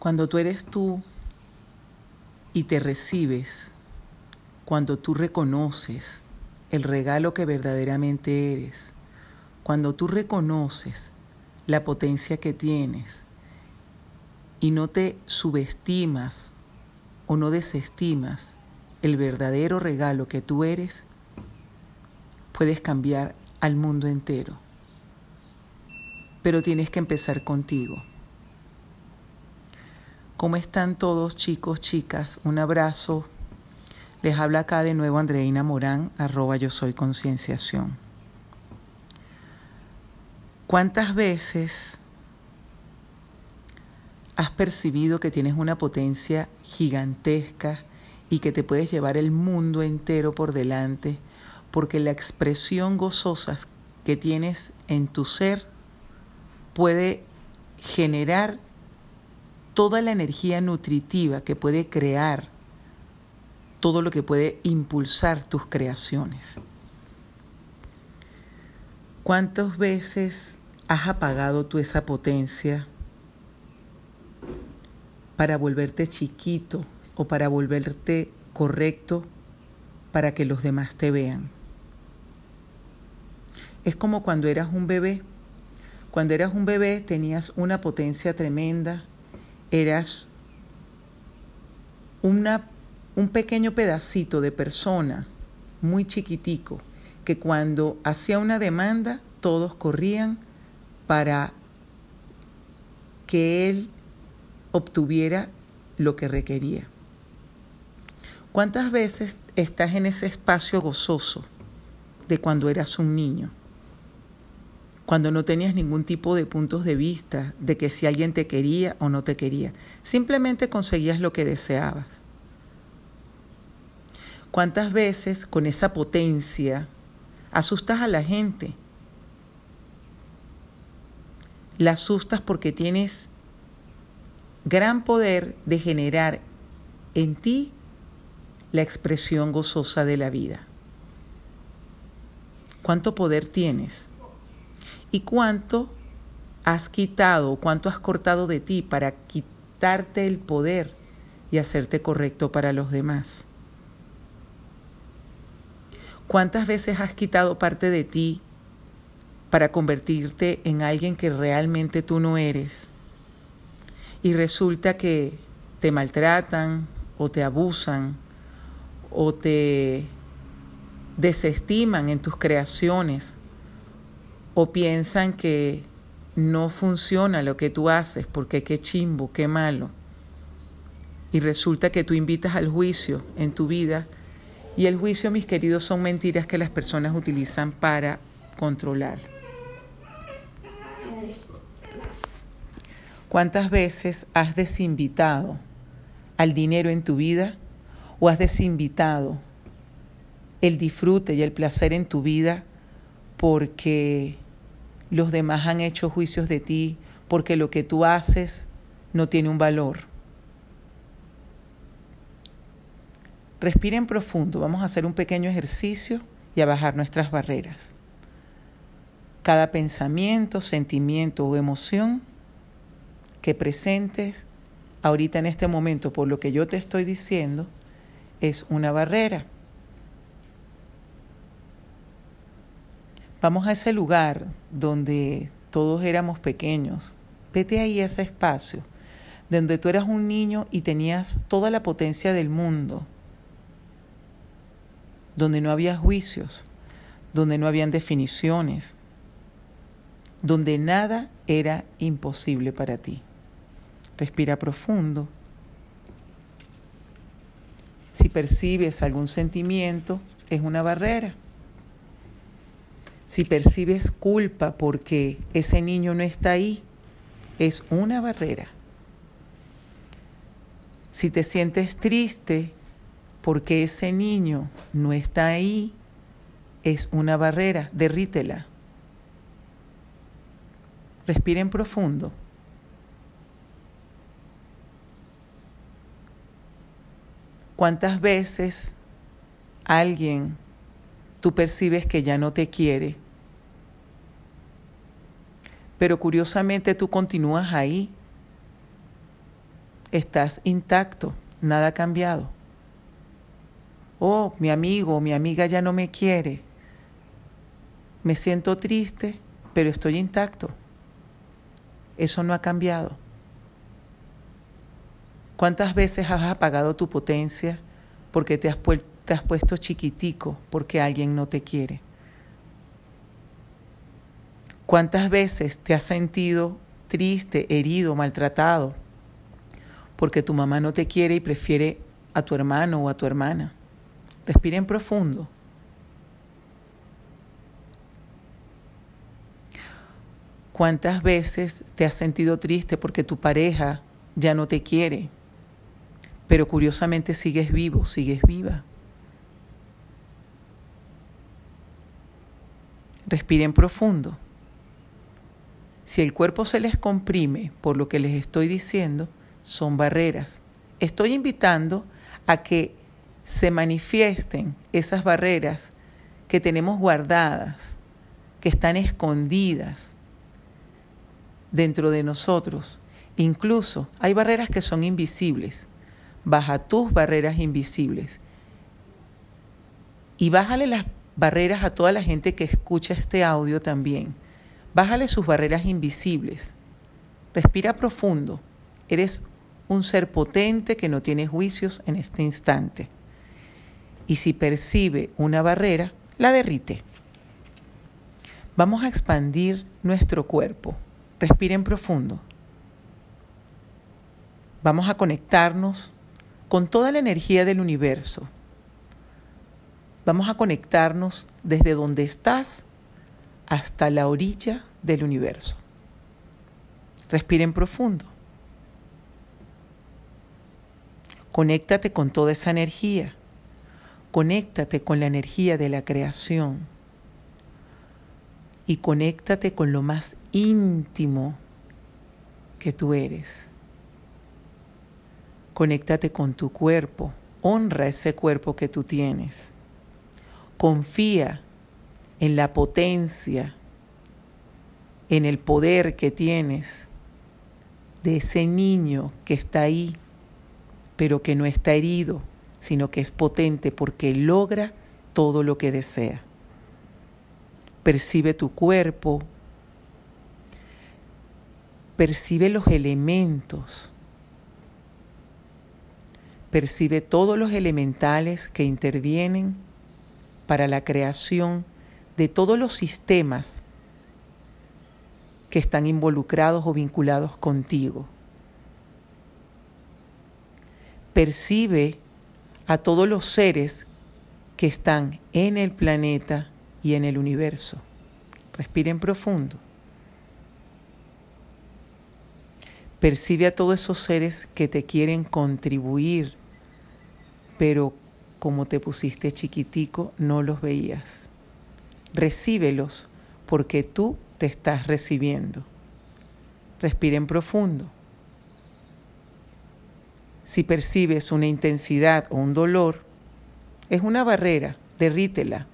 Cuando tú eres tú y te recibes, cuando tú reconoces el regalo que verdaderamente eres, cuando tú reconoces la potencia que tienes y no te subestimas o no desestimas el verdadero regalo que tú eres, puedes cambiar al mundo entero. Pero tienes que empezar contigo. ¿Cómo están todos chicos, chicas? Un abrazo. Les habla acá de nuevo Andreina Morán, arroba yo soy concienciación. ¿Cuántas veces has percibido que tienes una potencia gigantesca y que te puedes llevar el mundo entero por delante porque la expresión gozosa que tienes en tu ser puede generar toda la energía nutritiva que puede crear, todo lo que puede impulsar tus creaciones. ¿Cuántas veces has apagado tú esa potencia para volverte chiquito o para volverte correcto para que los demás te vean? Es como cuando eras un bebé. Cuando eras un bebé tenías una potencia tremenda, eras una, un pequeño pedacito de persona, muy chiquitico, que cuando hacía una demanda todos corrían para que él obtuviera lo que requería. ¿Cuántas veces estás en ese espacio gozoso de cuando eras un niño? Cuando no tenías ningún tipo de puntos de vista de que si alguien te quería o no te quería. Simplemente conseguías lo que deseabas. ¿Cuántas veces con esa potencia asustas a la gente? La asustas porque tienes gran poder de generar en ti la expresión gozosa de la vida. ¿Cuánto poder tienes? Y cuánto has quitado, cuánto has cortado de ti para quitarte el poder y hacerte correcto para los demás. ¿Cuántas veces has quitado parte de ti para convertirte en alguien que realmente tú no eres? Y resulta que te maltratan o te abusan o te desestiman en tus creaciones o piensan que no funciona lo que tú haces porque qué chimbo, qué malo. Y resulta que tú invitas al juicio en tu vida y el juicio, mis queridos, son mentiras que las personas utilizan para controlar. ¿Cuántas veces has desinvitado al dinero en tu vida o has desinvitado el disfrute y el placer en tu vida porque los demás han hecho juicios de ti, porque lo que tú haces no tiene un valor. Respiren profundo, vamos a hacer un pequeño ejercicio y a bajar nuestras barreras. Cada pensamiento, sentimiento o emoción que presentes ahorita en este momento por lo que yo te estoy diciendo es una barrera. Vamos a ese lugar donde todos éramos pequeños. Vete ahí a ese espacio, donde tú eras un niño y tenías toda la potencia del mundo, donde no había juicios, donde no habían definiciones, donde nada era imposible para ti. Respira profundo. Si percibes algún sentimiento, es una barrera. Si percibes culpa porque ese niño no está ahí, es una barrera. Si te sientes triste porque ese niño no está ahí, es una barrera, derrítela. Respiren profundo. ¿Cuántas veces alguien tú percibes que ya no te quiere, pero curiosamente tú continúas ahí. estás intacto, nada ha cambiado. Oh, mi amigo mi amiga ya no me quiere. Me siento triste, pero estoy intacto. Eso no ha cambiado. ¿Cuántas veces has apagado tu potencia porque te has, te has puesto chiquitico porque alguien no te quiere? ¿Cuántas veces te has sentido triste, herido, maltratado porque tu mamá no te quiere y prefiere a tu hermano o a tu hermana? Respiren profundo. ¿Cuántas veces te has sentido triste porque tu pareja ya no te quiere? Pero curiosamente sigues vivo, sigues viva. Respiren profundo. Si el cuerpo se les comprime por lo que les estoy diciendo, son barreras. Estoy invitando a que se manifiesten esas barreras que tenemos guardadas, que están escondidas, dentro de nosotros. Incluso hay barreras que son invisibles. Baja tus barreras invisibles. Y bájale las barreras a toda la gente que escucha este audio también. Bájale sus barreras invisibles. Respira profundo. Eres un ser potente que no tiene juicios en este instante. Y si percibe una barrera, la derrite. Vamos a expandir nuestro cuerpo. Respiren profundo. Vamos a conectarnos con toda la energía del universo. Vamos a conectarnos desde donde estás hasta la orilla del universo. Respiren profundo. Conéctate con toda esa energía. Conéctate con la energía de la creación y conéctate con lo más íntimo que tú eres. Conéctate con tu cuerpo, honra ese cuerpo que tú tienes. Confía en la potencia, en el poder que tienes de ese niño que está ahí, pero que no está herido, sino que es potente porque logra todo lo que desea. Percibe tu cuerpo, percibe los elementos, percibe todos los elementales que intervienen para la creación de todos los sistemas que están involucrados o vinculados contigo. Percibe a todos los seres que están en el planeta y en el universo. Respiren profundo. Percibe a todos esos seres que te quieren contribuir, pero como te pusiste chiquitico no los veías. Recíbelos porque tú te estás recibiendo. Respiren profundo. Si percibes una intensidad o un dolor, es una barrera, derrítela,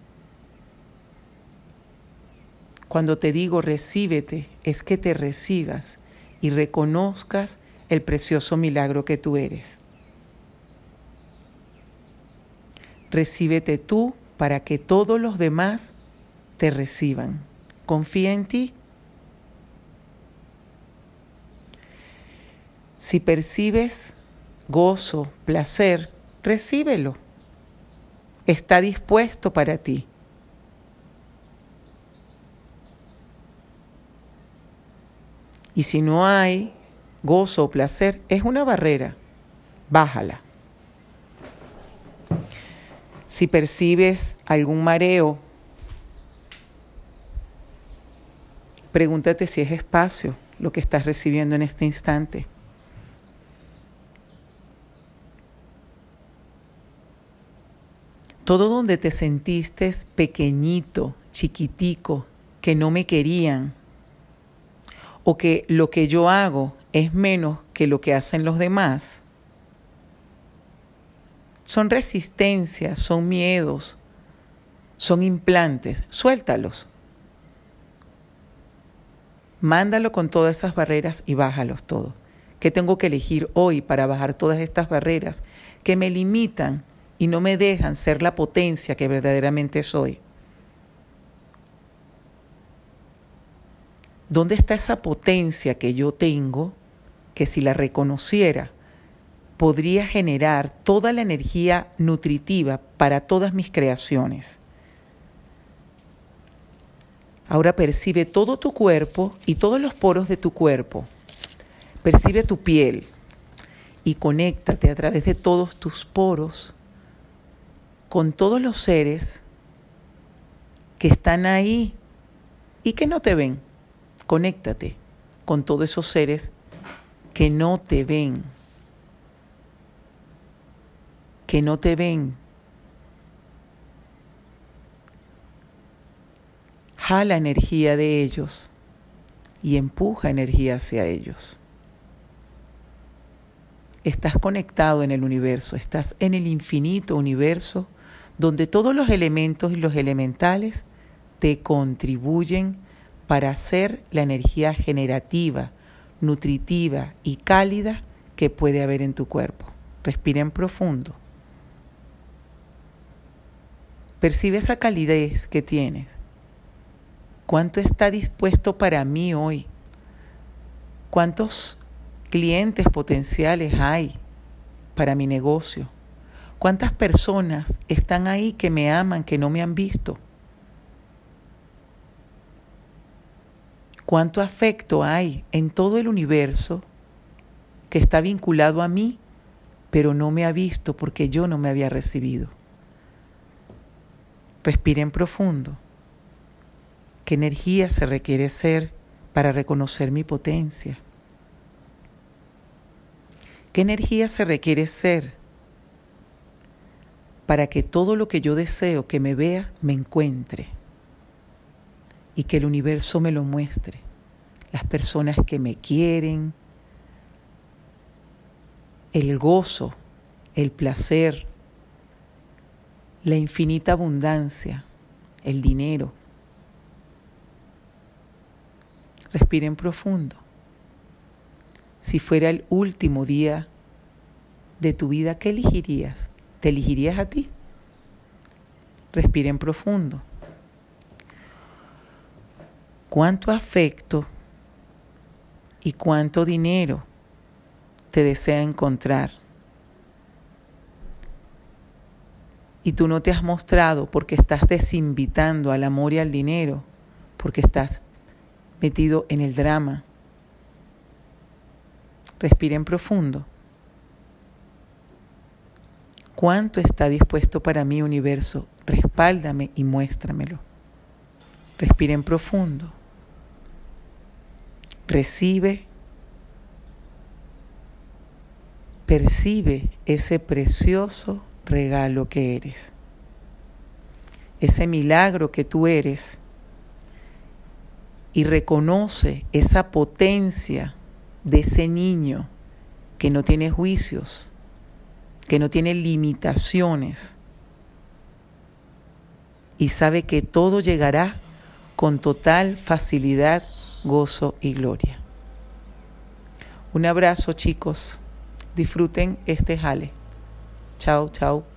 cuando te digo recíbete, es que te recibas y reconozcas el precioso milagro que tú eres. Recíbete tú para que todos los demás te reciban. Confía en ti. Si percibes gozo, placer, recíbelo. Está dispuesto para ti. Y si no hay gozo o placer, es una barrera. Bájala. Si percibes algún mareo, pregúntate si es espacio lo que estás recibiendo en este instante. Todo donde te sentiste pequeñito, chiquitico, que no me querían, o que lo que yo hago es menos que lo que hacen los demás, son resistencias, son miedos, son implantes. Suéltalos. Mándalo con todas esas barreras y bájalos todos. ¿Qué tengo que elegir hoy para bajar todas estas barreras que me limitan y no me dejan ser la potencia que verdaderamente soy? ¿Dónde está esa potencia que yo tengo que si la reconociera podría generar toda la energía nutritiva para todas mis creaciones? Ahora percibe todo tu cuerpo y todos los poros de tu cuerpo. Percibe tu piel y conéctate a través de todos tus poros con todos los seres que están ahí y que no te ven. Conéctate con todos esos seres que no te ven, que no te ven, jala energía de ellos y empuja energía hacia ellos. Estás conectado en el universo, estás en el infinito universo donde todos los elementos y los elementales te contribuyen para hacer la energía generativa, nutritiva y cálida que puede haber en tu cuerpo. Respira en profundo. Percibe esa calidez que tienes. ¿Cuánto está dispuesto para mí hoy? ¿Cuántos clientes potenciales hay para mi negocio? ¿Cuántas personas están ahí que me aman, que no me han visto? ¿Cuánto afecto hay en todo el universo que está vinculado a mí, pero no me ha visto porque yo no me había recibido? Respiren profundo. ¿Qué energía se requiere ser para reconocer mi potencia? ¿Qué energía se requiere ser para que todo lo que yo deseo que me vea me encuentre y que el universo me lo muestre? Las personas que me quieren, el gozo, el placer, la infinita abundancia, el dinero Respiren profundo. Si fuera el último día de tu vida, ¿qué elegirías? ¿Te elegirías a ti? Respiren profundo. ¿Cuánto afecto y cuánto dinero te desea encontrar? Y tú no te has mostrado porque estás desinvitando al amor y al dinero, porque estás metido en el drama. Respiren profundo. ¿Cuánto está dispuesto para mí, universo? Respáldame y muéstramelo. Respiren profundo. Recibe, percibe ese precioso regalo que eres. Ese milagro que tú eres y reconoce esa potencia de ese niño que no tiene juicios, que no tiene limitaciones y sabe que todo llegará con total facilidad, gozo y gloria. Un abrazo chicos, disfruten este jale. Chao, chao.